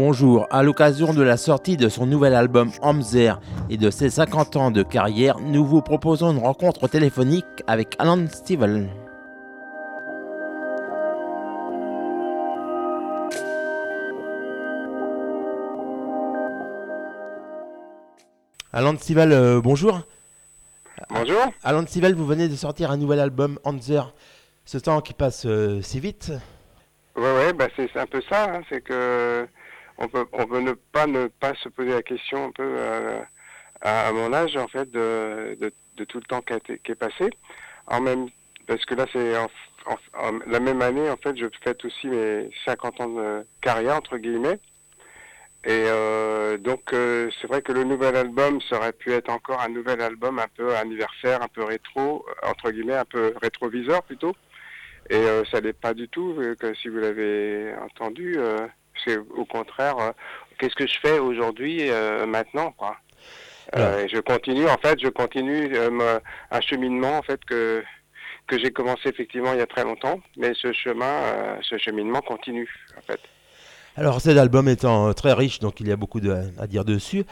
Bonjour, à l'occasion de la sortie de son nouvel album Hamzer et de ses 50 ans de carrière, nous vous proposons une rencontre téléphonique avec Alan Stivell. Alan Stivell, euh, bonjour. Bonjour. Alan Stivell, vous venez de sortir un nouvel album Hamzer. Ce temps qui passe euh, si vite. Ouais, ouais, bah c'est un peu ça. hein, c'est que on peut, on peut ne pas ne pas se poser la question un peu euh, à, à mon âge en fait de, de, de tout le temps qui, été- qui est passé. En même parce que là c'est en, en- en- la même année en fait je fête aussi mes 50 ans de carrière entre guillemets. Et euh, donc euh, c'est vrai que le nouvel album ça aurait pu être encore un nouvel album un peu anniversaire, un peu rétro entre guillemets, un peu rétroviseur plutôt. Et euh, ça n'est pas du tout, euh, que si vous l'avez entendu. euh, c'est au contraire, euh, qu'est-ce que je fais aujourd'hui, euh, maintenant, quoi. Euh, je continue, en fait, je continue un cheminement, en fait, que que j'ai commencé effectivement il y a très longtemps, mais ce chemin, ce cheminement continue, en fait. Alors cet album étant très riche, donc il y a beaucoup de, à dire dessus.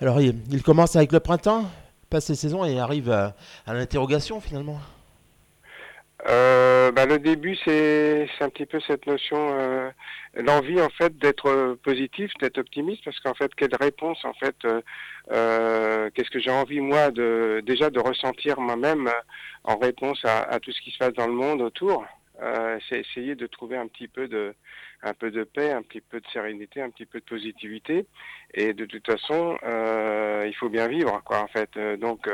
Alors il, il commence avec le printemps, passe les saisons et arrive à, à l'interrogation finalement. Euh, bah, le début, c'est un petit peu cette notion, euh, l'envie en fait d'être euh, positif, d'être optimiste, parce qu'en fait, quelle réponse en fait, euh, euh, qu'est-ce que j'ai envie moi de déjà de ressentir moi-même euh, en réponse à, à tout ce qui se passe dans le monde autour. C'est essayer de trouver un petit peu de un peu de paix, un petit peu de sérénité, un petit peu de positivité. Et de toute façon, il faut bien vivre, quoi, en fait. Donc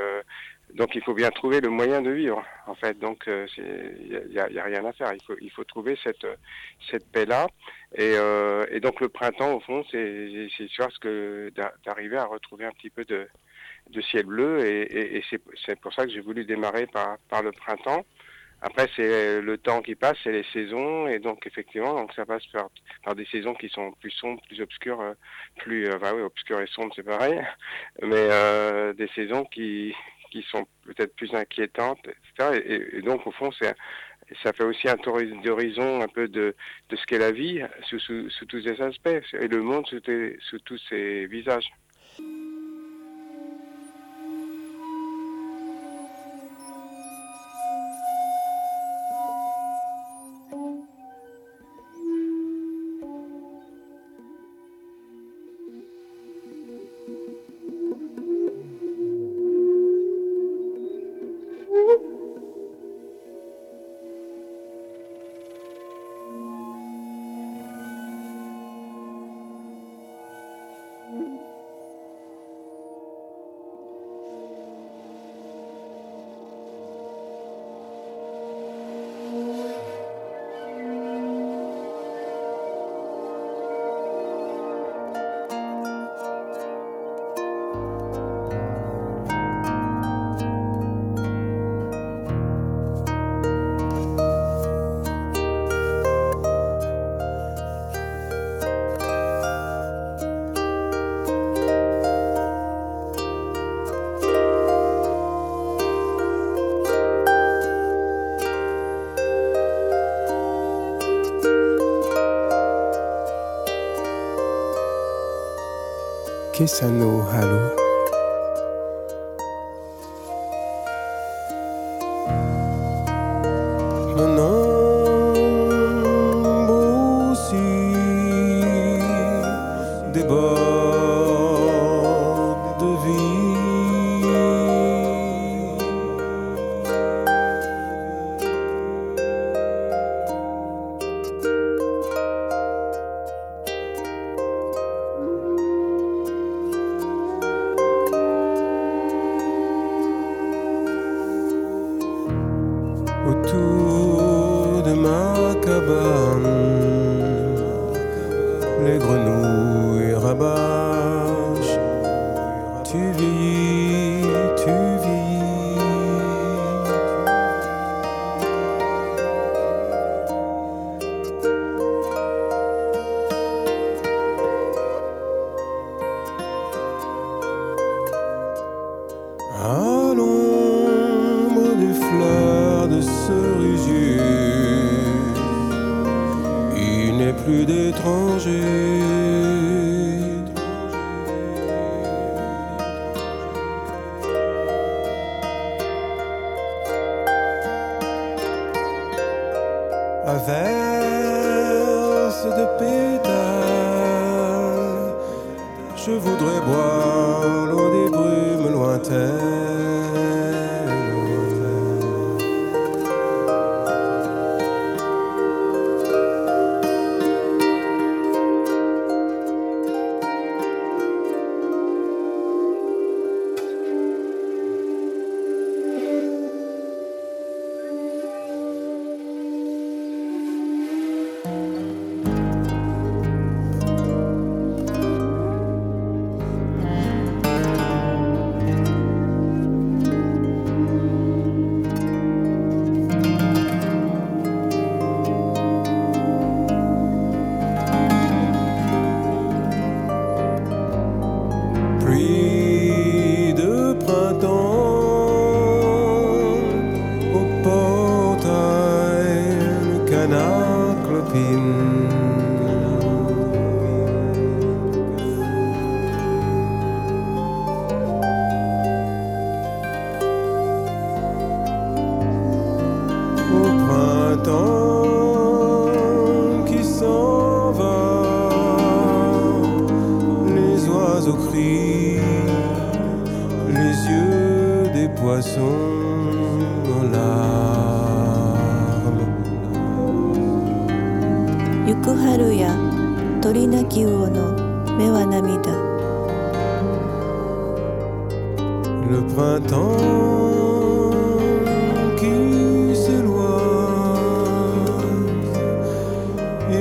donc il faut bien trouver le moyen de vivre, en fait. Donc euh, il y a, a rien à faire. Il faut il faut trouver cette cette paix là. Et, euh, et donc le printemps au fond c'est ce que d'a- d'arriver à retrouver un petit peu de de ciel bleu et, et, et c'est pour ça que j'ai voulu démarrer par par le printemps. Après c'est le temps qui passe, c'est les saisons et donc effectivement donc ça passe par par des saisons qui sont plus sombres, plus obscures, euh, plus euh, bah oui obscures et sombres c'est pareil, mais euh, des saisons qui qui sont peut-être plus inquiétantes, etc. Et, donc, au fond, ça fait aussi un tour d'horizon un peu de, ce qu'est la vie sous, tous ses aspects, et le monde sous, sous tous ses visages. Kesano Halo. averse de pétales, je voudrais boire.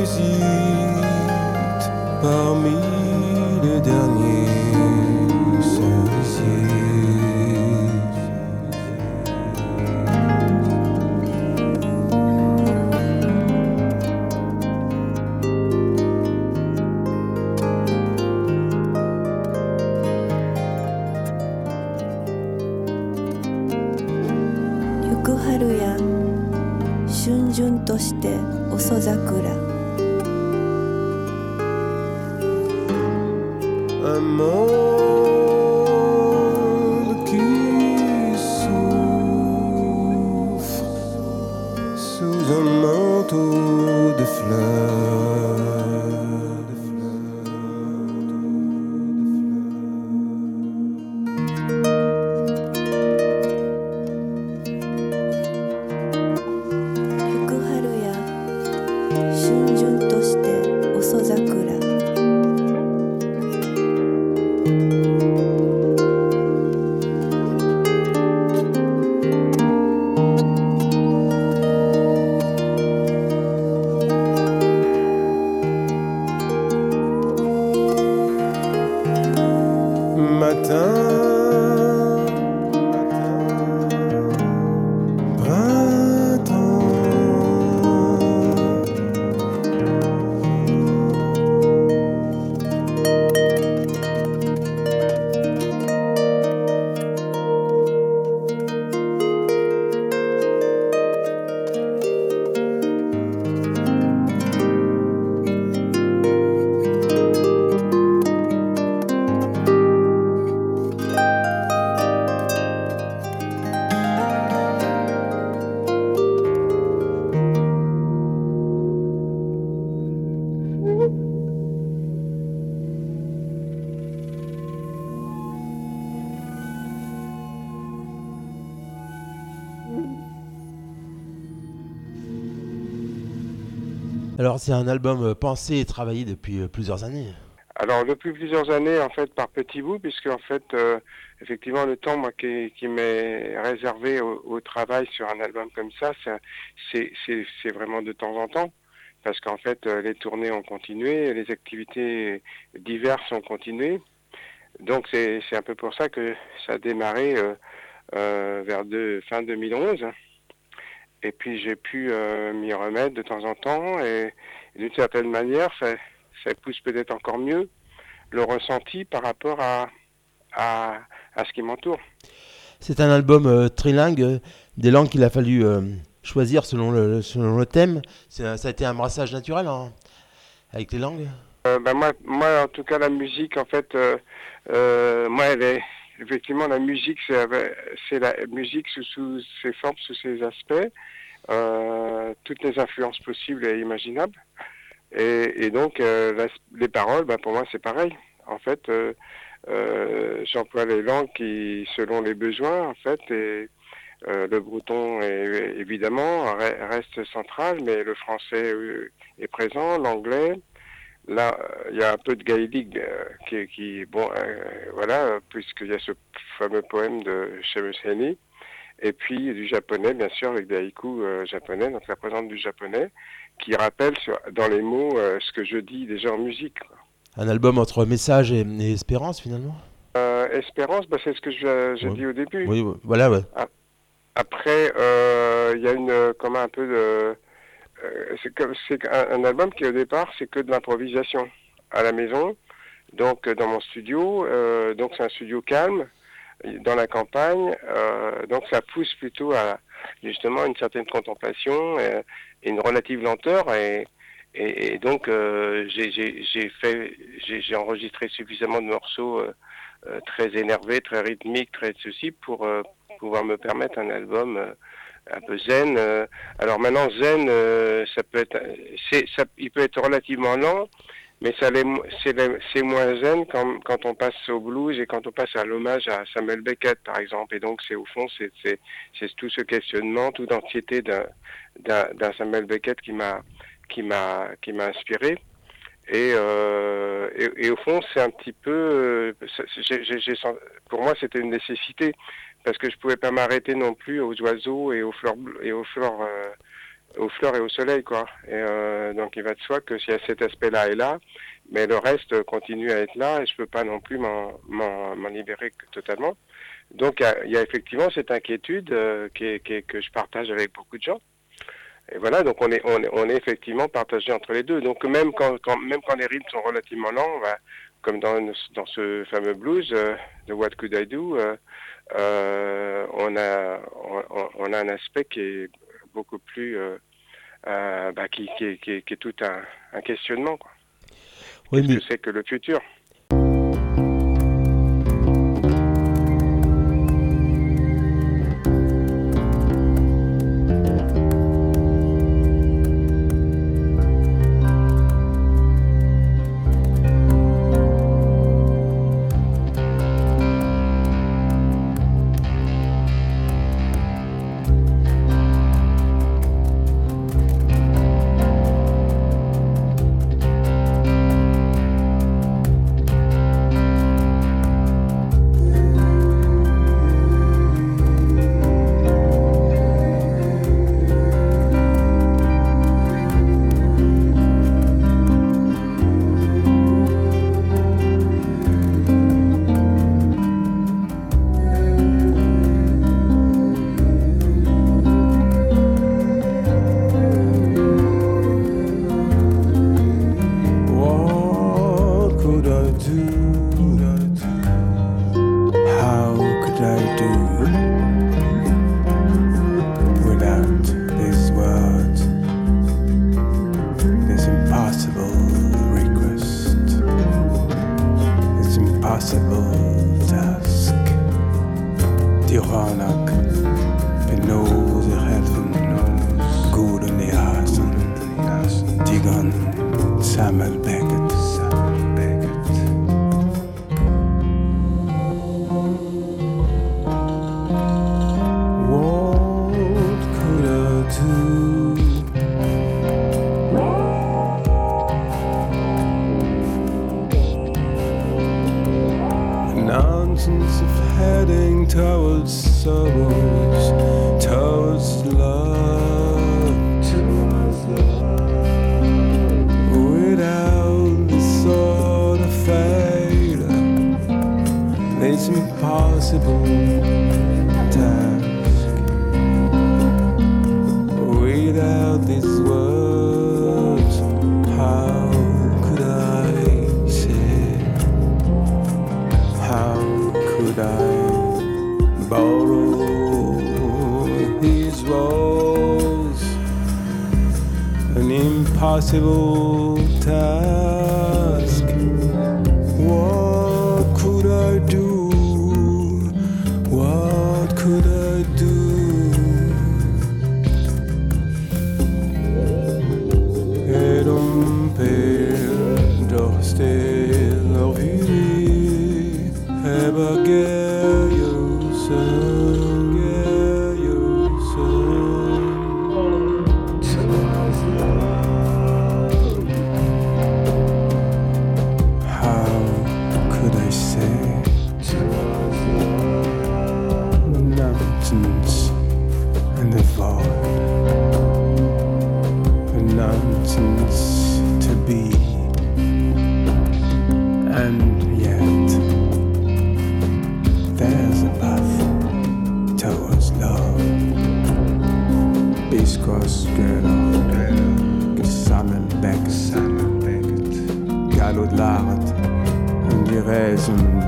Hésite parmi c'est un album euh, pensé et travaillé depuis euh, plusieurs années. Alors depuis plusieurs années en fait par petits bouts puisque en fait euh, effectivement le temps moi qui, m'est réservé au, travail sur un album comme ça c'est vraiment de temps en temps. Parce qu'en fait les tournées ont continué les activités diverses ont continué. Donc c'est un peu pour ça que ça a démarré vers de, fin 2011 et puis j'ai pu euh, m'y remettre de temps en temps et, et d'une certaine manière ça ça pousse peut-être encore mieux le ressenti par rapport à, à, à ce qui m'entoure. C'est un album euh, trilingue, euh, des langues qu'il a fallu choisir selon le, selon le thème. Ça a été un brassage naturel hein, avec les langues. Ben moi, moi, en tout cas, la musique, en fait, moi, elle est effectivement la musique, c'est la musique sous, ses formes, sous ses aspects, euh, toutes les influences possibles et imaginables. Et, donc, euh, les paroles, ben, pour moi, c'est pareil. En fait, euh, j'emploie les langues qui, selon les besoins, en fait, et le breton est, évidemment re- reste central, mais le français est présent, l'anglais. Là, il y a un peu de gaélique euh, qui, qui, bon, euh, voilà, puisqu'il y a ce fameux poème de Seamus Heaney. Et puis du japonais, bien sûr, avec des haïkus euh, japonais, donc ça présente du japonais, qui rappelle sur, dans les mots ce que je dis déjà en musique. quoi. Un album entre message et, et espérance finalement? Euh, espérance, bah, c'est ce que j'ai Ouais. dit au début. Oui, voilà, ouais. Après, euh, il y a une, comme un peu de, c'est comme, c'est un, un album qui au départ c'est que de l'improvisation à la maison, donc euh, dans mon studio, euh, donc c'est un studio calme dans la campagne, euh, donc ça pousse plutôt à justement une certaine contemplation et, et une relative lenteur. Et et, donc euh, j'ai fait j'ai enregistré suffisamment de morceaux euh, euh, très énervés, très rythmiques, très ceci pour euh, pouvoir me permettre un album euh, un peu zen. euh. Alors maintenant zen, euh, ça peut être, ça, il peut être relativement lent, mais ça c'est, moins zen quand, quand on passe au blues et quand on passe à l'hommage à Samuel Beckett par exemple. Et donc c'est au fond c'est, tout ce questionnement, toute l'anxiété d'un, Samuel Beckett qui m'a qui m'a qui m'a inspiré. Et, euh, et, et au fond, c'est un petit peu, euh, j'ai- j'ai- j'ai sent- pour moi, c'était une nécessité parce que je pouvais pas m'arrêter non plus aux oiseaux et aux fleurs et aux fleurs, euh, aux fleurs et au soleil, quoi. Et euh, donc, il va de soi que s'il y a cet aspect-là et là, mais le reste continue à être là et je peux pas non plus m'en libérer totalement. Donc, il y y a effectivement cette inquiétude euh, qui est- qui est- que je partage avec beaucoup de gens. Et voilà, donc on est, on est, on est effectivement partagé entre les deux. Donc même quand, quand, même quand les rythmes sont relativement lents, bah, comme dans, dans ce fameux blues euh, de What Could I Do, euh, euh, on, a, on, on a un aspect qui est beaucoup plus, bah, qui, qui, qui, est- qui est tout un, un questionnement. Quoi. Oui, Qu'est-ce mais que c'est que le futur? Samuel Beckett,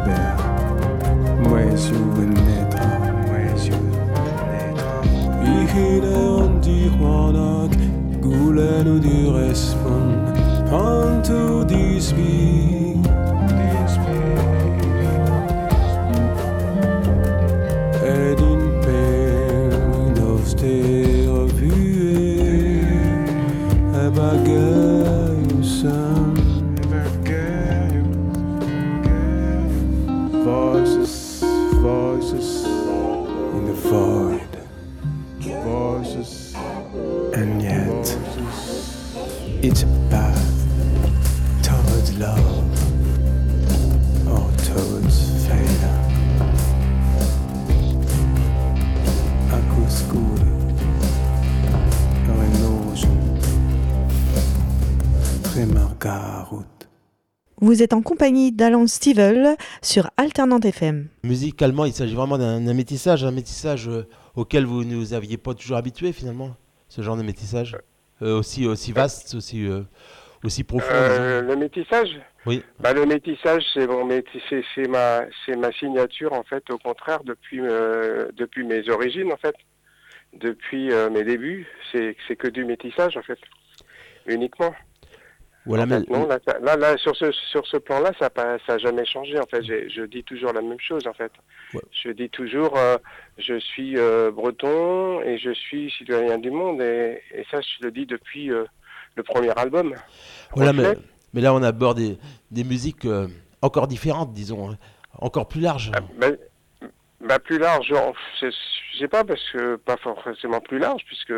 En netra Moesu netra Ihile on Tijuanak Kuulenu respon Antu Vous êtes en compagnie d'Alan Stivell sur Alternante FM. Musicalement, il s'agit vraiment d'un métissage, un métissage euh, auquel vous ne vous aviez pas toujours habitué finalement, ce genre de métissage. Euh, aussi, aussi vaste, aussi, euh, aussi profond. Euh, le métissage? Oui. Bah, le métissage, c'est mon métis- c'est ma, c'est ma signature en fait. Au contraire, depuis euh, depuis mes origines en fait, depuis euh, mes débuts, c'est c'est que du métissage en fait, uniquement. Voilà, En mais- fait, non, là, ça- là, là, sur ce sur ce plan-là, ça n'a ça a jamais changé en fait. Je dis toujours la même chose en fait. Ouais. Je dis toujours, euh, je suis euh, breton et je suis citoyen du monde et, et ça, je le dis depuis euh, le premier album. Voilà, mais, mais là, on aborde des, des musiques encore différentes, disons, hein, encore plus larges. Ah, bah, bah, plus large, je je sais pas parce que pas forcément plus large puisque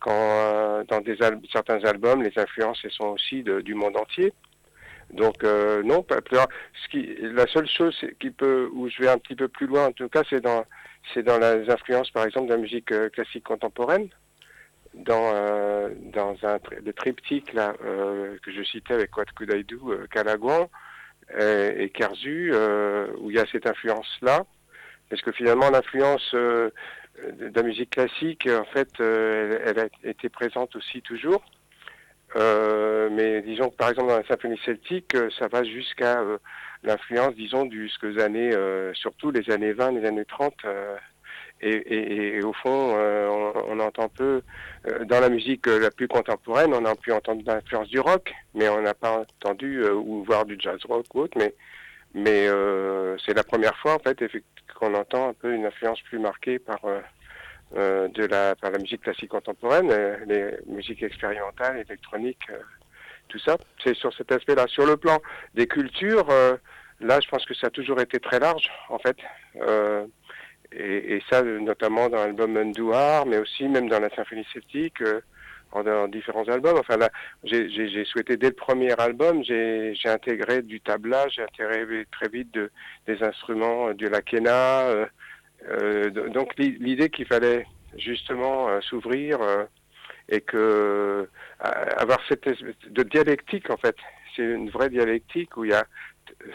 quand euh, dans des certains albums les influences elles sont aussi du monde entier. Donc euh, non, pas plus large. La seule chose qui peut où je vais un petit peu plus loin en tout cas c'est dans dans les influences par exemple de la musique euh, classique contemporaine. Dans dans un le triptyque là que je citais avec Wat Kudaidou, euh, Calaguan euh, et Kerzu où il y a cette influence là parce que finalement l'influence euh, de la musique classique, en fait, euh, elle, a été présente aussi toujours. Euh, mais disons que par exemple dans la symphonie celtique, euh, ça va jusqu'à euh, l'influence, disons, jusqu'aux années, euh, surtout les années 20, les années 30. euh, et, et- et au fond, on, on entend peu, dans la musique la plus contemporaine, on a pu entendre l'influence du rock, mais on n'a pas entendu, ou voir du jazz rock ou autre, mais mais euh, c'est la première fois en fait qu'on entend un peu une influence plus marquée par euh, euh, de la par la musique classique contemporaine, euh, les musiques expérimentales, électroniques, euh, tout ça. C'est sur cet aspect-là. Sur le plan des cultures, là, je pense que ça a toujours été très large en fait. Et, et ça, notamment dans l'album Undouar, mais aussi même dans la symphonie celtique, en, dans différents albums. Enfin là, j'ai- souhaité dès le premier album, j'ai intégré du tablage, j'ai intégré très vite de, des instruments, euh, de la euh, euh, donc l'i- l'idée qu'il fallait justement s'ouvrir et que avoir cette de dialectique en fait, c'est une vraie dialectique où il y a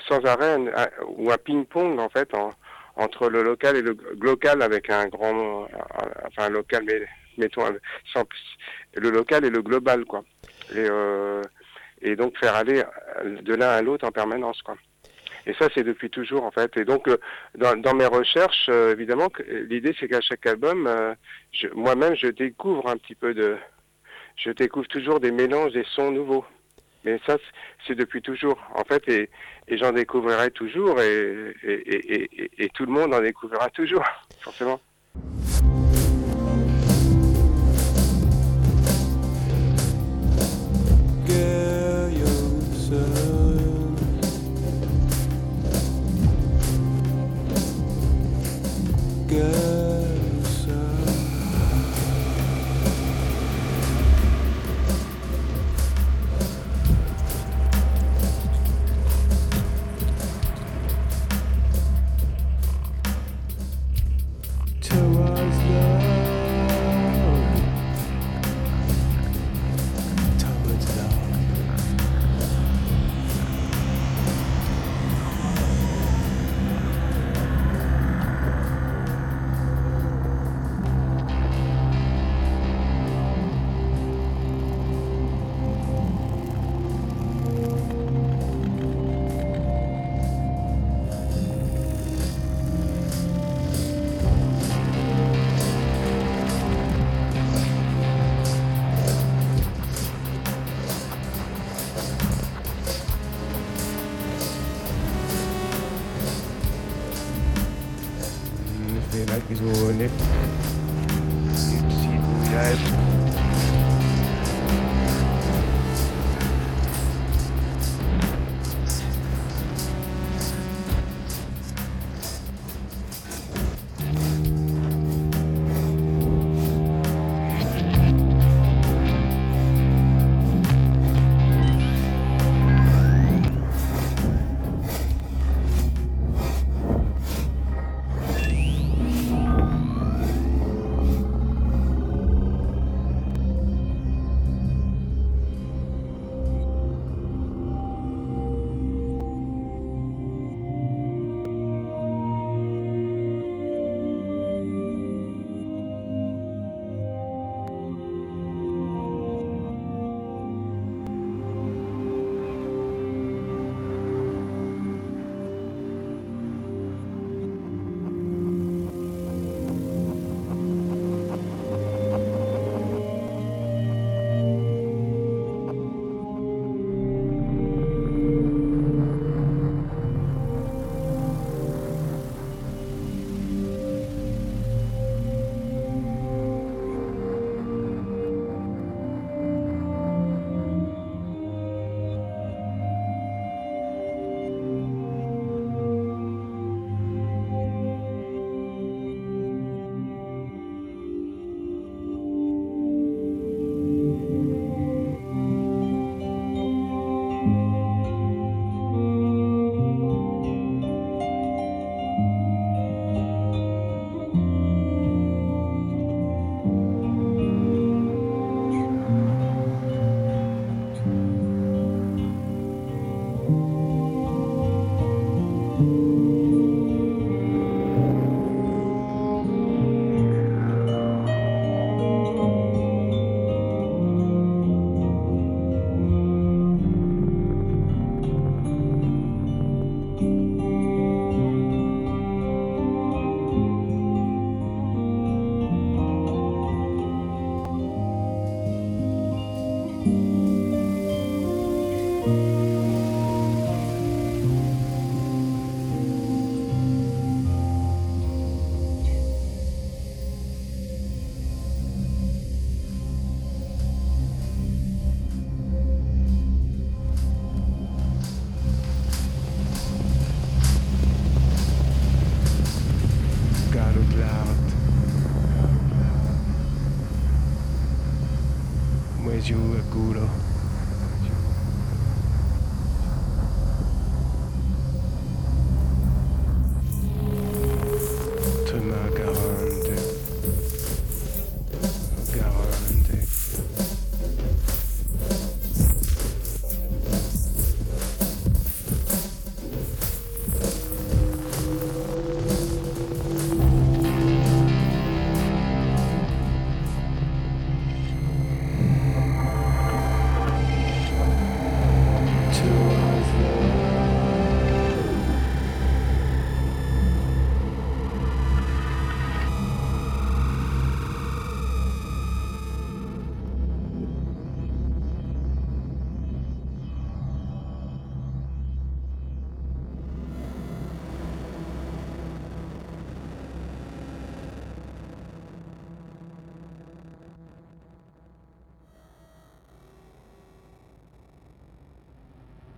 sans arrêt un, un- ou un ping-pong en fait en- entre le local et le local avec un grand, enfin local mais mettons le local et le global quoi. Et, euh, et donc faire aller de l'un à l'autre en permanence quoi. Et ça c'est depuis toujours en fait. Et donc euh, dans, mes recherches euh, évidemment l'idée c'est qu'à chaque album moi-même je découvre un petit peu de je découvre toujours des mélanges des sons nouveaux. Mais ça, c'est- depuis toujours, en fait, et, j'en découvrirai toujours, et, et tout le monde en découvrira toujours, forcément. good.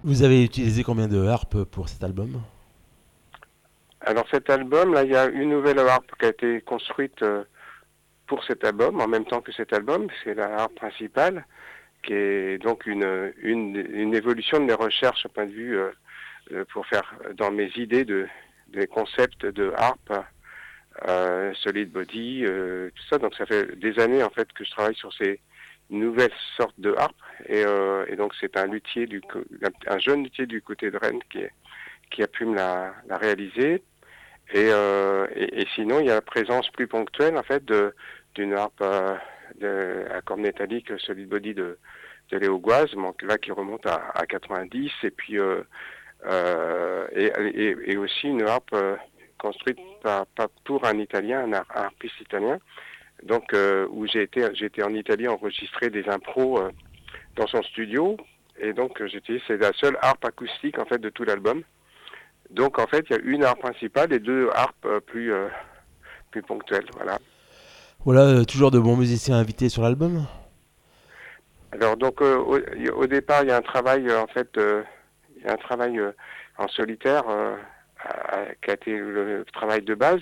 Vous avez utilisé combien de harpes pour cet album? Alors cet album, là, il y a une nouvelle harpe qui a été construite euh, pour cet album, en même temps que cet album, c'est la harpe principale, qui est donc une, une, évolution de mes recherches au point de vue euh, euh, pour faire dans mes idées de des concepts de harpe, solid body, tout ça. Donc ça fait des années en fait que je travaille sur ces nouvelles sortes de harpes et, euh, et donc c'est un luthier du un jeune luthier du côté de Rennes qui est qui a pu me la, la réaliser. Et, euh, et, sinon, il y a la présence plus ponctuelle en fait d'une harpe euh, de, à cordes métalliques solid body de, de Léo Guaz, donc là qui remonte à, à 90, et puis euh, euh, et, et, et aussi une harpe euh, construite par, par- pour un Italien, un harpiste italien, donc euh, où j'ai été été en Italie enregistrer des impros euh, dans son studio, et donc euh, utilisé c'est la seule harpe acoustique en fait de tout l'album. Donc en fait, il y a une harpe principale et deux harpes euh, plus plus ponctuel. Voilà. Voilà, toujours de bons musiciens invités sur l'album. Alors donc au, au départ il y a un travail en fait il y a un travail en solitaire qui a été le travail de base,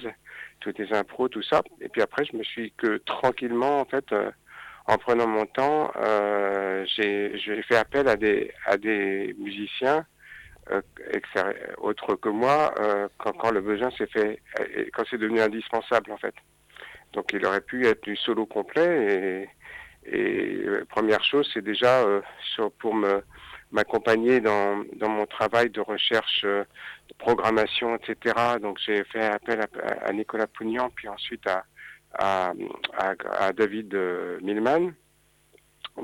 toutes les impros, tout ça. Et puis après je me suis que tranquillement en fait euh, en prenant mon temps, euh, j'ai fait appel à des à des musiciens euh, autres que moi euh, quand, quand le besoin s'est fait et quand c'est devenu indispensable en fait. Donc il aurait pu être du solo complet et et euh, première chose, c'est déjà euh, sur- pour me m'accompagner dans, dans mon travail de recherche, euh, programmation, etc. Donc j'ai fait appel à, à Nicolas Pougnan, puis ensuite à, à, à, David euh, Millman.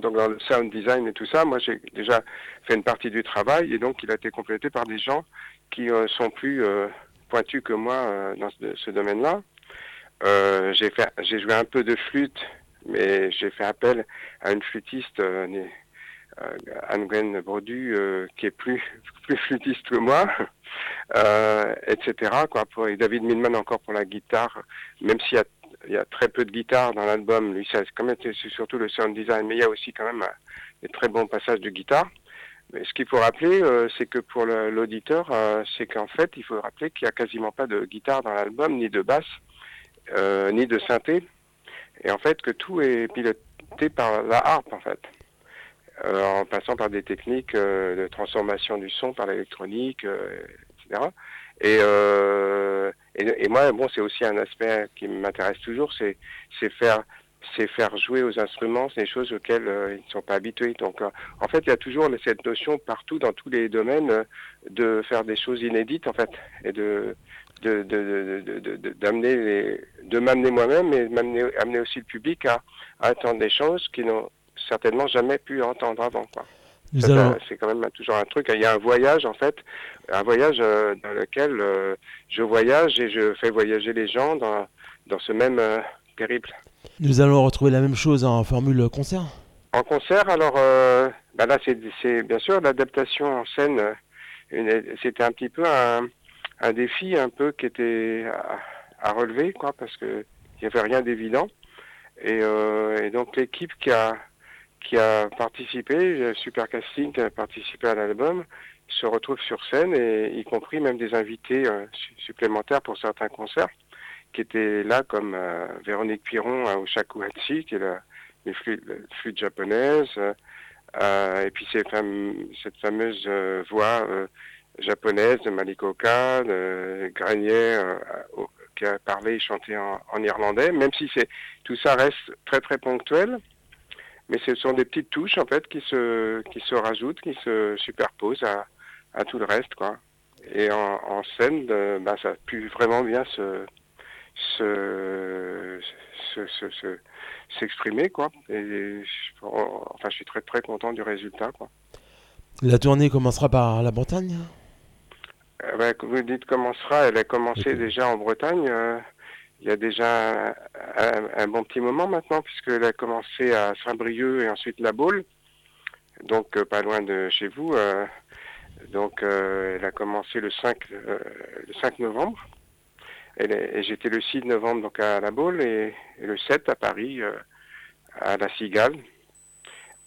Donc dans le sound design et tout ça, moi j'ai déjà fait une partie du travail et donc il a été complété par des gens qui euh, sont plus euh, pointus que moi euh, dans ce, ce domaine-là. Euh, j'ai joué un peu de flûte mais j'ai fait appel à une flûtiste, Anne-Gwen Brodu, euh, qui est plus, plus flûtiste que moi, euh, etc. Quoi, pour, et David Milman encore pour la guitare, même s'il y a, y a très peu de guitare dans l'album, lui, c'est surtout le sound design, mais il y a aussi quand même euh, des très bons passages de guitare. Mais ce qu'il faut rappeler, euh, c'est que pour l'auditeur, euh, c'est qu'en fait, il faut rappeler qu'il n'y a quasiment pas de guitare dans l'album, ni de basse, euh, ni de synthé et en fait que tout est piloté par la harpe en fait Euh, en passant par des techniques euh, de transformation du son par l'électronique euh, etc et, euh, et, et moi bon c'est aussi un aspect qui m'intéresse toujours c'est faire c'est faire jouer aux instruments des choses auxquelles euh, ils ne sont pas habitués. Donc euh, en fait il y a toujours cette notion partout dans tous les domaines euh, de faire des choses inédites en fait et de de de de de- de- d'amener de m'amener moi-même et m'amener amener aussi le public à, à entendre des choses qu'ils n'ont certainement jamais pu entendre avant quoi. Allons, C'est quand même toujours un truc. Il y a un voyage en fait, un voyage euh, dans lequel euh, je voyage et je fais voyager les gens dans dans ce même euh, périple. nous allons retrouver la même chose en formule concert. En concert, alors euh, bah là c'est c'est bien sûr l'adaptation en scène. C'était un petit peu un, un défi un peu qui était à, à relever quoi parce que il y avait rien d'évident et, et donc l'équipe qui a qui a participé, euh, Super Casting qui a participé à l'album, se retrouve sur scène et y compris même des invités euh, su- supplémentaires pour certains concerts qui étaient là comme euh, Véronique Piron à Oshakuhachi qui est la flûte japonaise, et puis cette fameuse voix japonaise de Malikoka, de Granier, qui a parlé et chanté en, en irlandais, même si tout ça reste très très ponctuel, mais ce sont des petites touches en fait qui se qui se rajoutent, qui se superposent à, à tout le reste quoi. Et en, en scène, euh, bah, ça a pu vraiment bien se se se, se, se- s'exprimer quoi et je, enfin je suis très très content du résultat quoi La tournée commencera par la Bretagne? Euh, ben, que vous dites commencera elle a commencé déjà en Bretagne euh, il y a déjà un, bon petit moment maintenant puisqu'elle a commencé à Saint-Brieuc et ensuite La Baule. Donc euh, pas loin de chez vous euh, donc euh, elle a commencé le 5 euh, le 5 novembre. Et j'étais le 6 novembre donc à La Baule et, le 7 à Paris à La Cigale.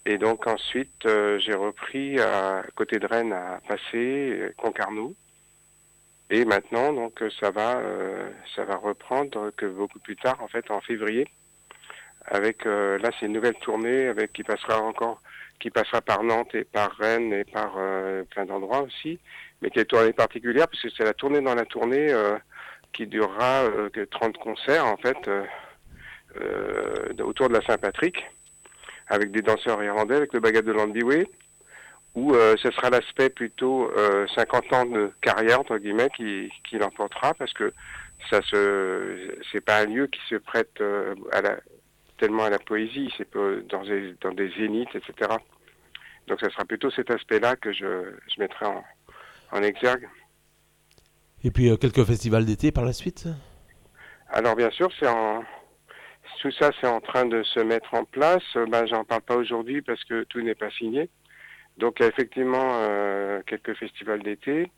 Et donc ensuite, j'ai repris à côté de Rennes à Passé, Concarneau. Et maintenant, donc euh, ça va, euh, ça va reprendre que beaucoup plus tard, en fait, en février, avec euh, là c'est une nouvelle tournée avec qui passera encore, qui passera par Nantes et par Rennes et par euh, plein d'endroits aussi, mais qui est une tournée particulière parce que c'est la tournée dans la tournée euh, qui durera euh, que 30 concerts en fait autour de la Saint-Patrick avec des danseurs irlandais, avec le bagage de Landbiway, où euh, ce sera l'aspect plutôt euh, 50 ans de carrière entre guillemets qui, qui l'emportera parce que ça se c'est pas un lieu qui se prête euh, à la tellement à la poésie, c'est dans des dans des zéniths, etc. Donc ça sera plutôt cet aspect-là que je, je mettrai en, en exergue. Et puis euh, quelques festivals d'été par la suite? Alors bien sûr, c'est en tout ça c'est en train de se mettre en place. Euh, Ben j'en parle pas aujourd'hui parce que tout n'est pas signé. Donc il y a effectivement euh, quelques festivals d'été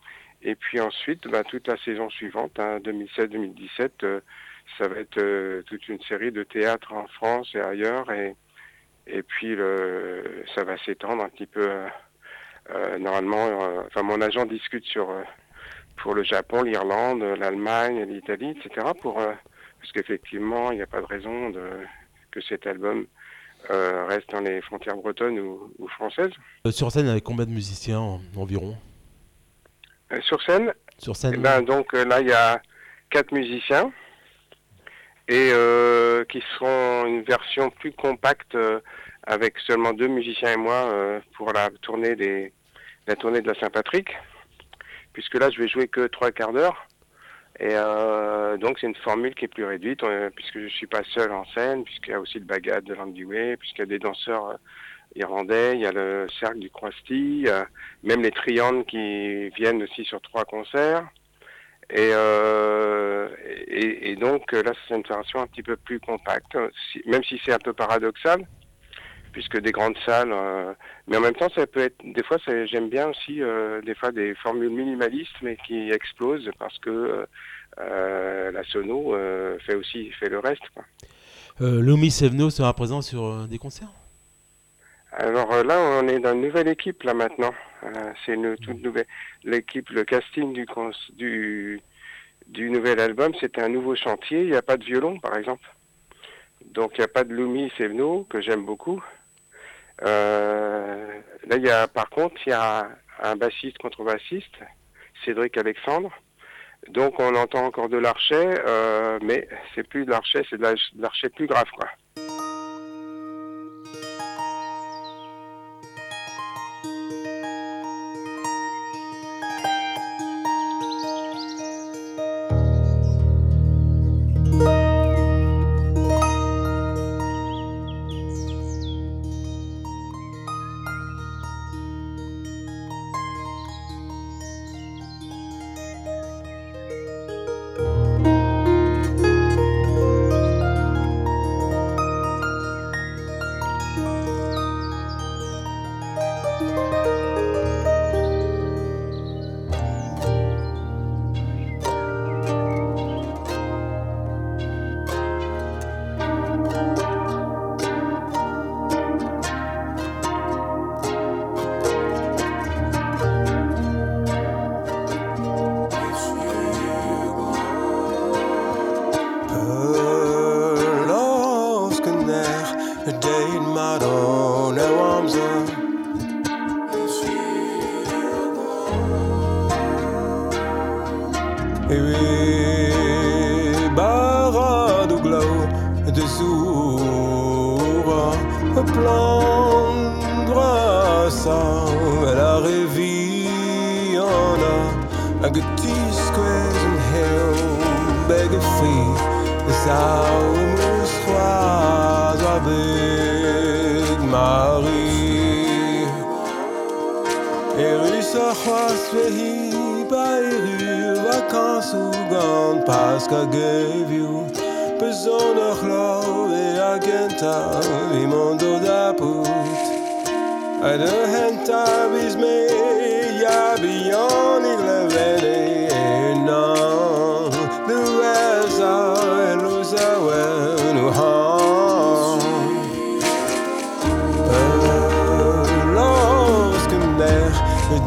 Et puis ensuite, bah, toute la saison suivante, hein, 2016-2017, euh, ça va être euh, toute une série de théâtres en France et ailleurs. Et, et puis ça va s'étendre un petit peu. normalement, enfin mon agent discute sur pour le Japon, l'Irlande, l'Allemagne, l'Italie, etc. Pour parce qu'effectivement, il n'y a pas de raison que cet album euh, reste dans les frontières bretonnes ou, ou françaises. Euh, sur scène, avec combien de musiciens en- environ? Euh, sur scène, Sur Eh scène ben, donc euh, là, il y a quatre musiciens. Et euh, qui seront une version plus compacte euh, avec seulement deux musiciens et moi euh, pour la tournée des la tournée de la Saint-Patrick, puisque là, je vais jouer que trois quarts d'heure. Et euh, donc c'est une formule qui est plus réduite, euh, puisque je suis pas seul en scène, puisqu'il y a aussi le bagad de l'Andy Way, puisqu'il y a des danseurs euh, irlandais, il y a le cercle du Croisty, même les triandes qui viennent aussi sur trois concerts. Et, euh, et, et donc là, c'est une version un petit peu plus compacte, si- même si c'est un peu paradoxal, puisque des grandes salles. euh, mais en même temps, ça peut être. Des fois, j'aime bien aussi euh, des fois des formules minimalistes, mais qui explosent parce que euh, la sono fait aussi fait le reste. Quoi. Lomi Sevno sera présent sur des concerts? Alors là, on est dans une nouvelle équipe là maintenant. C'est une toute nouvelle l'équipe, le casting du du du nouvel album, c'était un nouveau chantier. Il n'y a pas de violon, par exemple. Donc il n'y a pas de Lumi Sevno que j'aime beaucoup. Euh, là, il y a par contre, il y a un bassiste contrebassiste, Cédric Alexandre. Donc on entend encore de l'archet, euh, mais c'est plus de l'archet, c'est de l'archet plus grave, quoi.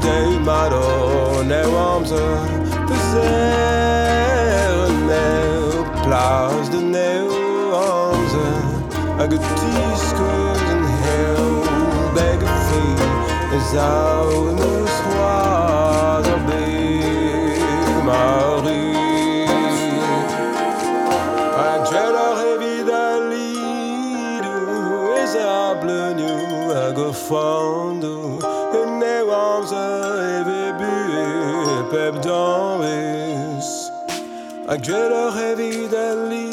tej marone omzet verzerne plaats de neeuw omze. I could tease, and hell, beg a fee Angela revidalido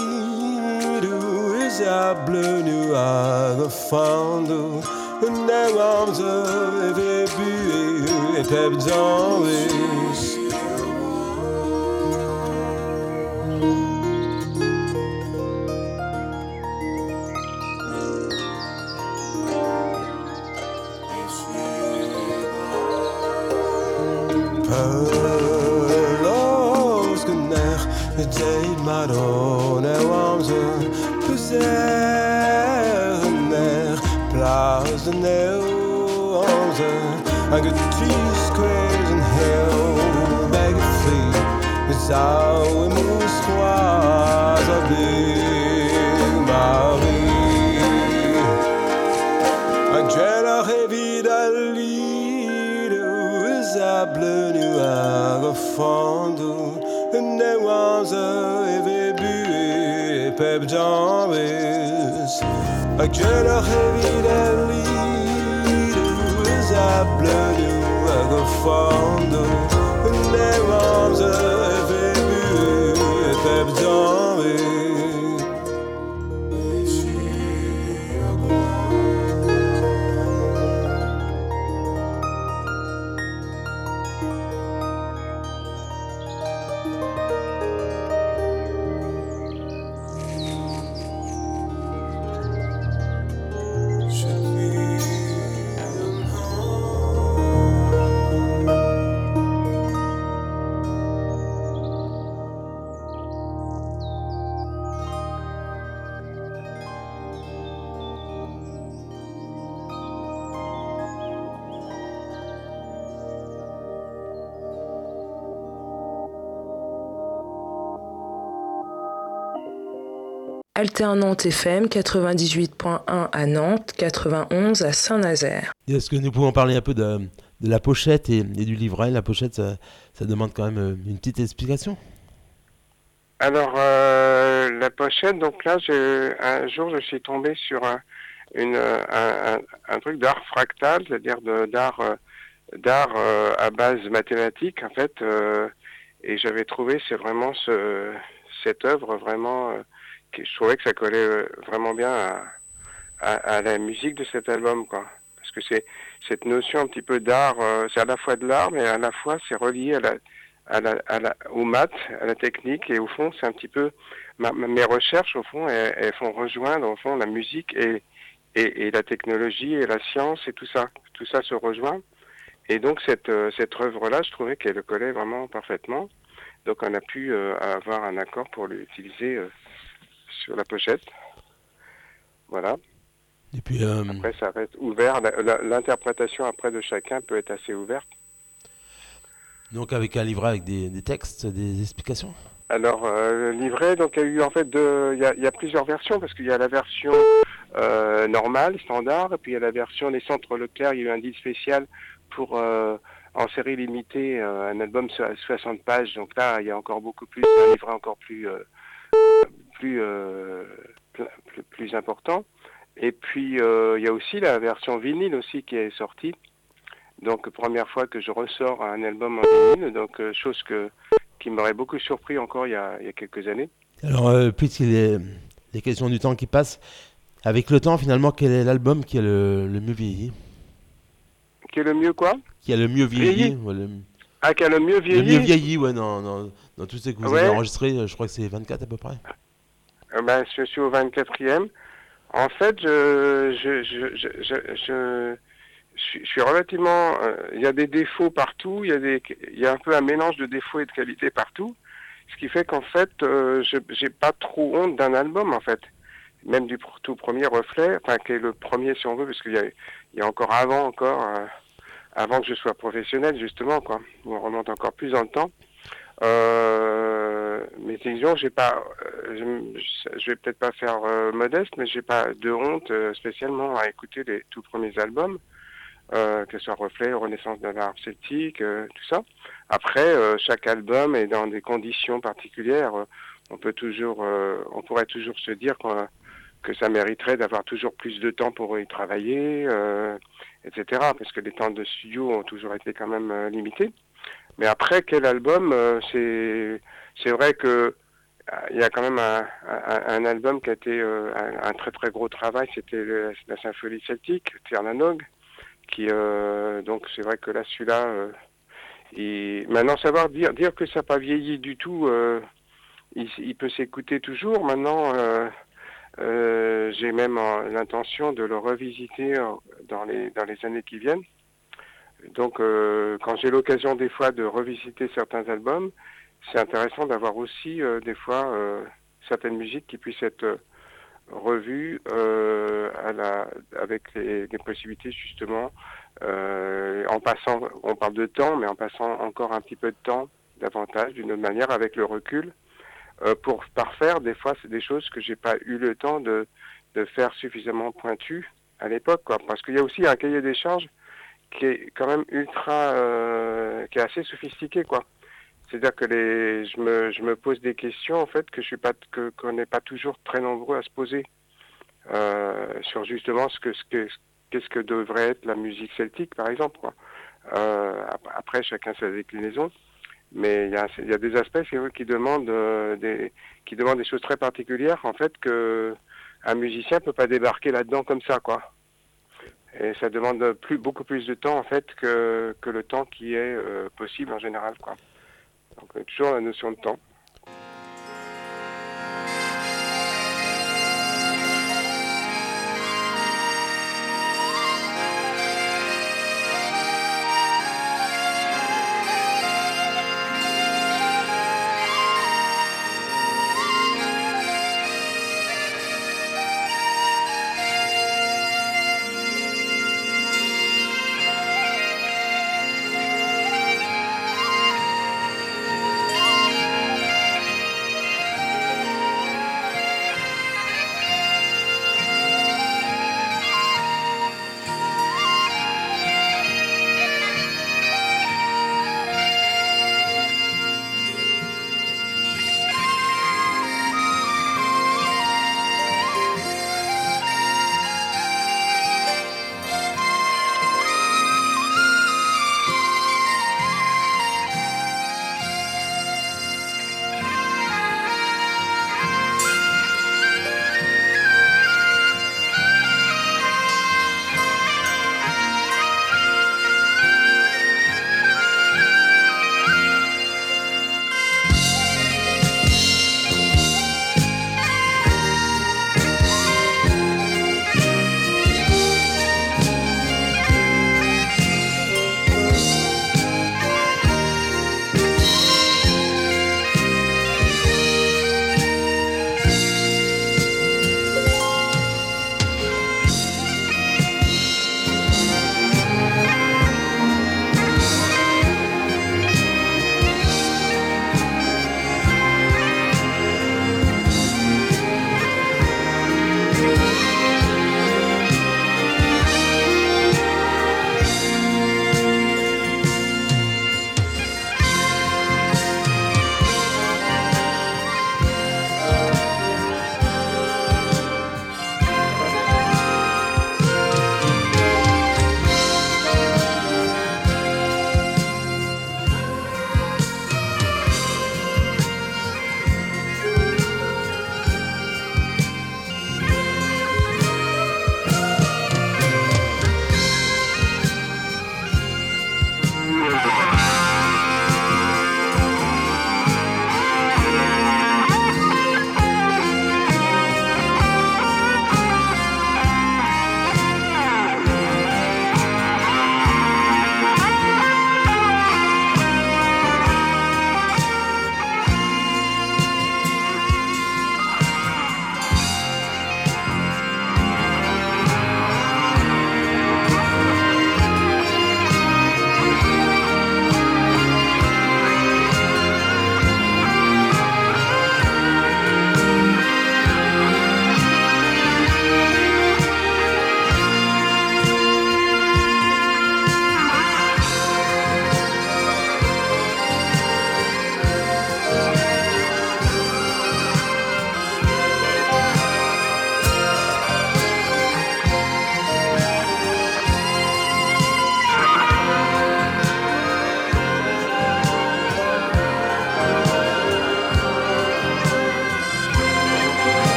Exable nu Agofondo Ne wamse Eve bue Pep danvis Take En geties kwezen heel Bij geflied Zou in moest croise a Big Marie. Angela revida lido Sable nuage fondo Neanze eve bu pep jambes Angela revida lido nuage Alternante FM 98.1 à Nantes, 91 à Saint-Nazaire. Est-ce que nous pouvons parler un peu de, de la pochette et, et du livret? La pochette, ça, ça demande quand même euh, une petite explication. Alors, euh, la pochette, donc là, je, un jour, je suis tombé sur un, une, un, un, un truc d'art fractal, c'est-à-dire d'art euh, d'art euh, à base mathématique, en fait, euh, et j'avais trouvé, c'est vraiment ce, cette œuvre vraiment, euh, je trouvais que ça collait euh, vraiment bien à, la musique de cet album, quoi. Parce que c'est cette notion un petit peu d'art, euh, c'est à la fois de l'art, mais à la fois c'est relié à la, à la, à maths, à la technique, et au fond, c'est un petit peu mes recherches, au fond, elles, font rejoindre, au fond, la musique et, la technologie et la science et tout ça. Tout ça se rejoint. Et donc, cette, euh, œuvre-là, je trouvais qu'elle collait vraiment parfaitement. Donc, on a pu avoir un accord pour l'utiliser sur la pochette. Voilà. Et puis, euh, Après, ça reste ouvert. L'interprétation après de chacun peut être assez ouverte. donc avec un livret avec des, des textes, des explications? Alors, euh, le livret, donc il y a eu en fait deux, il y a, il y a plusieurs versions parce qu'il y a la version euh, normale, standard, et puis il y a la version Les Centres Leclerc. Il y a eu un deal spécial pour euh, en série limitée un album sur 60 pages. Donc là, il y a encore beaucoup plus, un livret encore plus plus, euh, pl- plus plus important. Et puis euh, il y a aussi la version vinyle aussi qui est sortie. Donc première fois que je ressors un album en vinyle, donc euh, chose que qui m'aurait beaucoup surpris encore il y a, il y a quelques années. Alors, puisqu'il est les questions du temps qui passe, avec le temps, finalement, quel est l'album qui a le, le mieux vieilli? Qui est le mieux quoi? Qui a le mieux vieilli Vieilli ouais, le, Ah, qui a le mieux le vieilli mieux vieilli, ouais, dans, dans, dans tout ce que vous Ouais. avez enregistré, euh, je crois que c'est 24 à peu près. Euh, ben, je suis au 24e. En fait, je, je, je, je, suis- relativement. euh, Il y a des défauts partout. Il y a des, y a un peu un mélange de défauts et de qualités partout. Ce qui fait qu'en fait, euh, je j'ai pas trop honte d'un album en fait. Même du tout premier reflet, enfin qui est le premier si on veut, parce qu'il y a, il y a encore avant encore, avant que je sois professionnel justement quoi. On remonte encore plus dans le temps. Euh, mais disons, j'ai pas, euh, je, vais peut-être pas faire euh, modeste, mais j'ai pas de honte euh, spécialement à écouter les tout premiers albums, que ce soit Reflet, Renaissance de l'art celtique, tout ça. Après, chaque album est dans des conditions particulières. On peut toujours, on pourrait toujours se dire que ça mériterait d'avoir toujours plus de temps pour y travailler, etc. Parce que les temps de studio ont toujours été quand même limités. Mais après, quel album euh, C'est c'est vrai que euh, il y a quand même un, album qui a été euh, un, très très gros travail. C'était la symphonie celtique, Ternanog, qui donc c'est vrai que là celui-là. euh, et maintenant savoir dire dire que ça n'a pas vieilli du tout, il, il peut s'écouter toujours. Maintenant, j'ai même l'intention de le revisiter dans les dans les années qui viennent. Donc, euh, quand j'ai l'occasion des fois de revisiter certains albums, c'est intéressant d'avoir aussi des fois certaines musiques qui puissent être revues à la, avec les, possibilités justement en passant, on parle de temps, mais en passant encore un petit peu de temps davantage d'une autre manière avec le recul pour parfaire des fois des choses que j'ai pas eu le temps de, de faire suffisamment pointu à l'époque quoi. Parce qu'il y a aussi un cahier des charges qui est quand même ultra, euh, qui est assez sophistiqué, quoi. C'est-à-dire que les, je me, je me pose des questions en fait que je suis pas, que qu'on n'est pas toujours très nombreux à se poser euh, sur justement ce que, ce que, qu'est-ce que devrait être la musique celtique, par exemple, quoi. Euh, après, chacun sa déclinaison, mais il y a, y a des aspects qui demandent euh, des, qui demandent des choses très particulières, en fait, que un musicien peut pas débarquer là-dedans comme ça, quoi. Et ça demande plus, beaucoup plus de temps en fait que, le temps qui est euh, possible en général. Quoi. Donc toujours la notion de temps.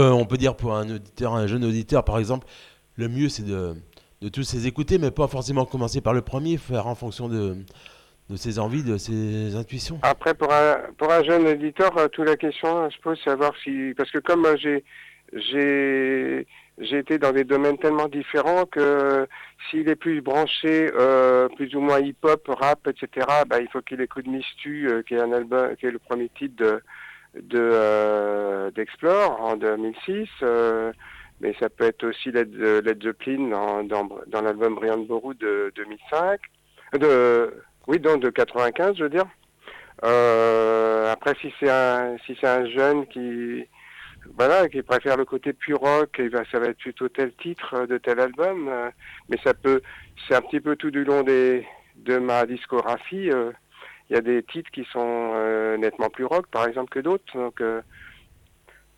On peut dire pour un auditeur, un jeune auditeur par exemple, le mieux c'est de, tous les écouter, mais pas forcément commencer par le premier, faire en fonction de, ses envies, de ses intuitions. Après, pour un, jeune auditeur, euh, toute la question se pose, savoir si. Parce que comme euh, j'ai été dans des domaines tellement différents que s'il est plus branché, euh, plus ou moins hip-hop, rap, etc., bah, il faut qu'il écoute Mistu, euh, un album, qui est le premier titre de de euh, d'Explore en 2006. euh, mais ça peut être aussi Led, Led Zeppelin dans, dans, dans l'album Brian Boru de 2005. De, oui, donc de 95, je veux dire. Euh, après, si c'est un, si c'est un jeune qui, voilà, qui préfère le côté pur rock, et ben, ça va être plutôt tel titre de tel album. euh, mais ça peut, c'est un petit peu tout du long des, de ma discographie. euh, Il y a des titres qui sont euh, nettement plus rock, par exemple, que d'autres. Donc, euh,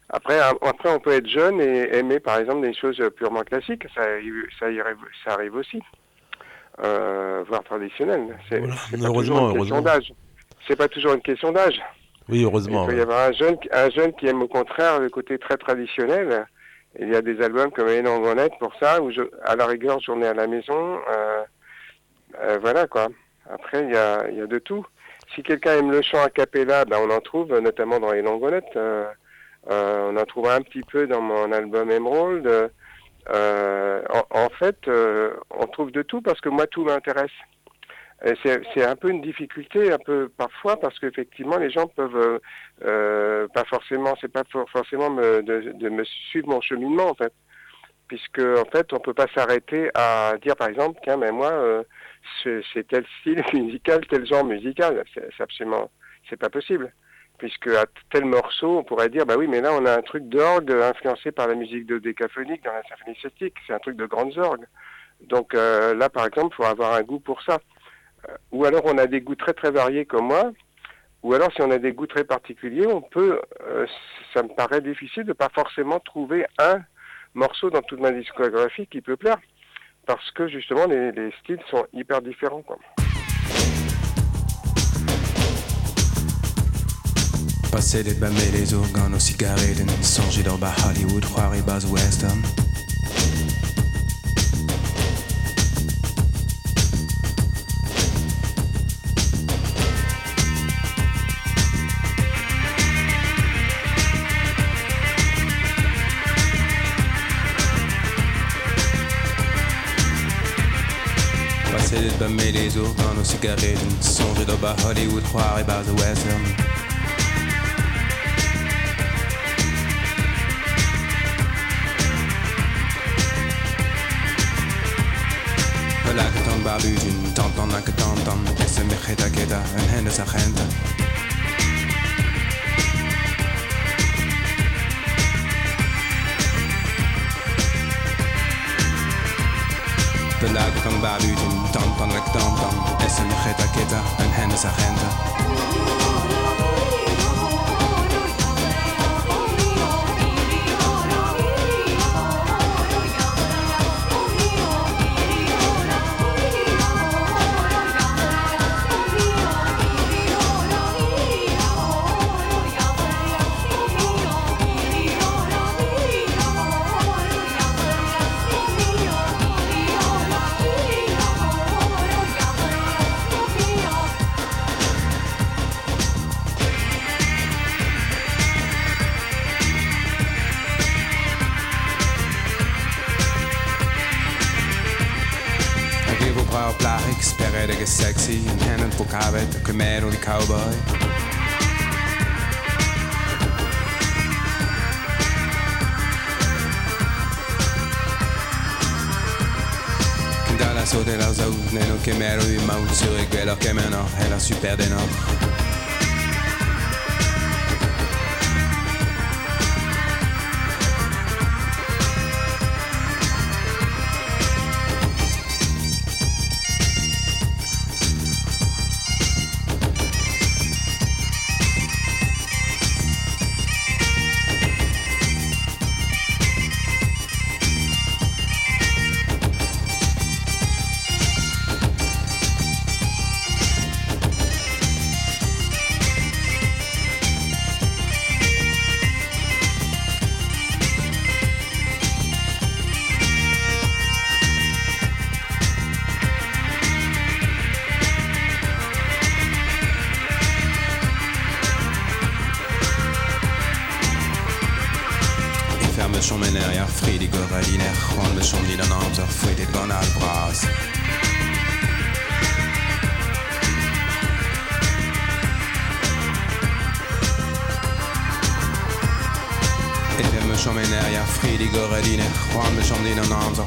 après, après, on peut être jeune et aimer, par exemple, des choses purement classiques. Ça, arrive- ça, y arrive, ça arrive aussi. Euh, voire traditionnelles. C'est Voilà, pas heureusement, toujours une question d'âge. C'est pas toujours une question d'âge. Oui, Il heureusement. peut y avoir un jeune, un jeune qui aime au contraire le côté très traditionnel. Il y a des albums comme Hélène Gonette pour ça, où je, à la rigueur, journée à la maison. voilà quoi. Après, il y a, il y a de tout. Si quelqu'un aime le chant a cappella, ben, on en trouve, notamment dans Hélène Gonette. Euh, euh, on en trouve un petit peu dans mon album Emerald. Euh, en, en fait, euh, on trouve de tout parce que moi, tout m'intéresse. C'est un peu une difficulté, un peu parfois, parce qu'effectivement, les gens peuvent euh, euh, pas forcément, c'est pas for- forcément me, de, de me suivre mon cheminement en fait, puisque en fait, on peut pas s'arrêter à dire par exemple, tiens, mais moi, euh, c'est tel style musical, tel genre musical, c'est absolument, c'est pas possible, puisque à tel morceau, on pourrait dire, bah oui, mais là, on a un truc d'orgue influencé par la musique de décaphonique dans la symphonie celtique, c'est un truc de grandes orgues. Donc euh, là, par exemple, il faut avoir un goût pour ça. Euh, Ou alors on a des goûts très très variés comme moi, ou alors si on a des goûts très particuliers, on peut, ça me paraît difficile de pas forcément trouver un morceau dans toute ma discographie qui peut plaire, parce que justement les, les styles sont hyper différents. Quoi. Passer les et les organes aux cigarettes Songer dans bas Hollywood, croire et bas western Passer les les organes aux cigarettes. Songer dans bas Hollywood, croire et bas western. Hola que tan babujin, tan tan na que tan tan Ese me jeta queda, en hende sa gente Hola que tan babujin, tan tan na que tan tan Ese me jeta queda, en hende sa che mero i mount sur quello che meno è la super de nord göra Juan som dina namn så får det gana albras Evim som en är jag fridig göra Juan som dina namn så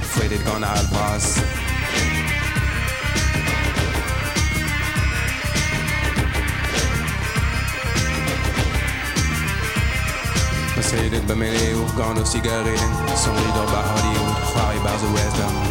committed but many who've gone to cigarette and some leader by Hollywood, worried about the West.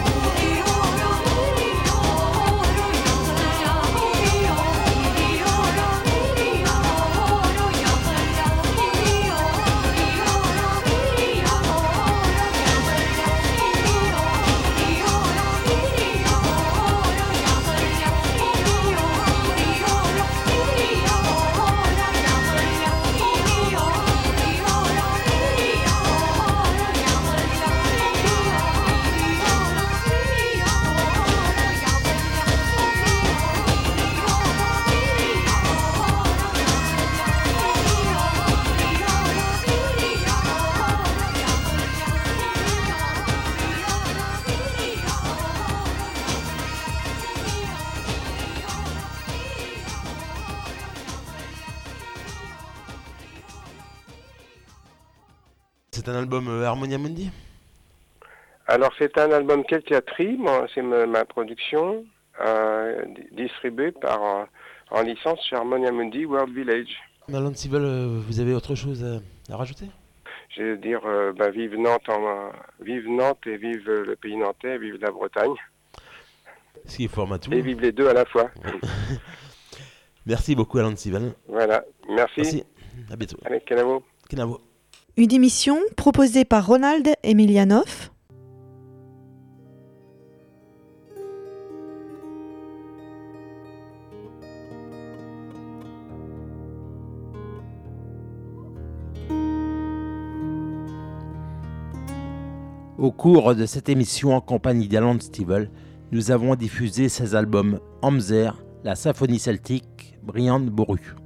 Mundi Alors c'est un album Keltiatri, c'est ma, production, euh, di- distribué par euh, en licence chez Harmonia Mundi World Village. Alan Stivell, euh, vous avez autre chose à, à rajouter? Je veux dire, euh, ben, vive Nantes, en, vive Nantes et vive le pays nantais, vive la Bretagne, Ce qui est fort Matou. et vive les deux à la fois. Merci beaucoup Alan Stivell. Voilà, merci. Merci. À bientôt. Allez, Kenavo. Kenavo. Une émission proposée par Ronald Emilianov. Au cours de cette émission en compagnie d'Alan Stivell, nous avons diffusé ses albums Hamzer, la symphonie celtique, Briand Boru.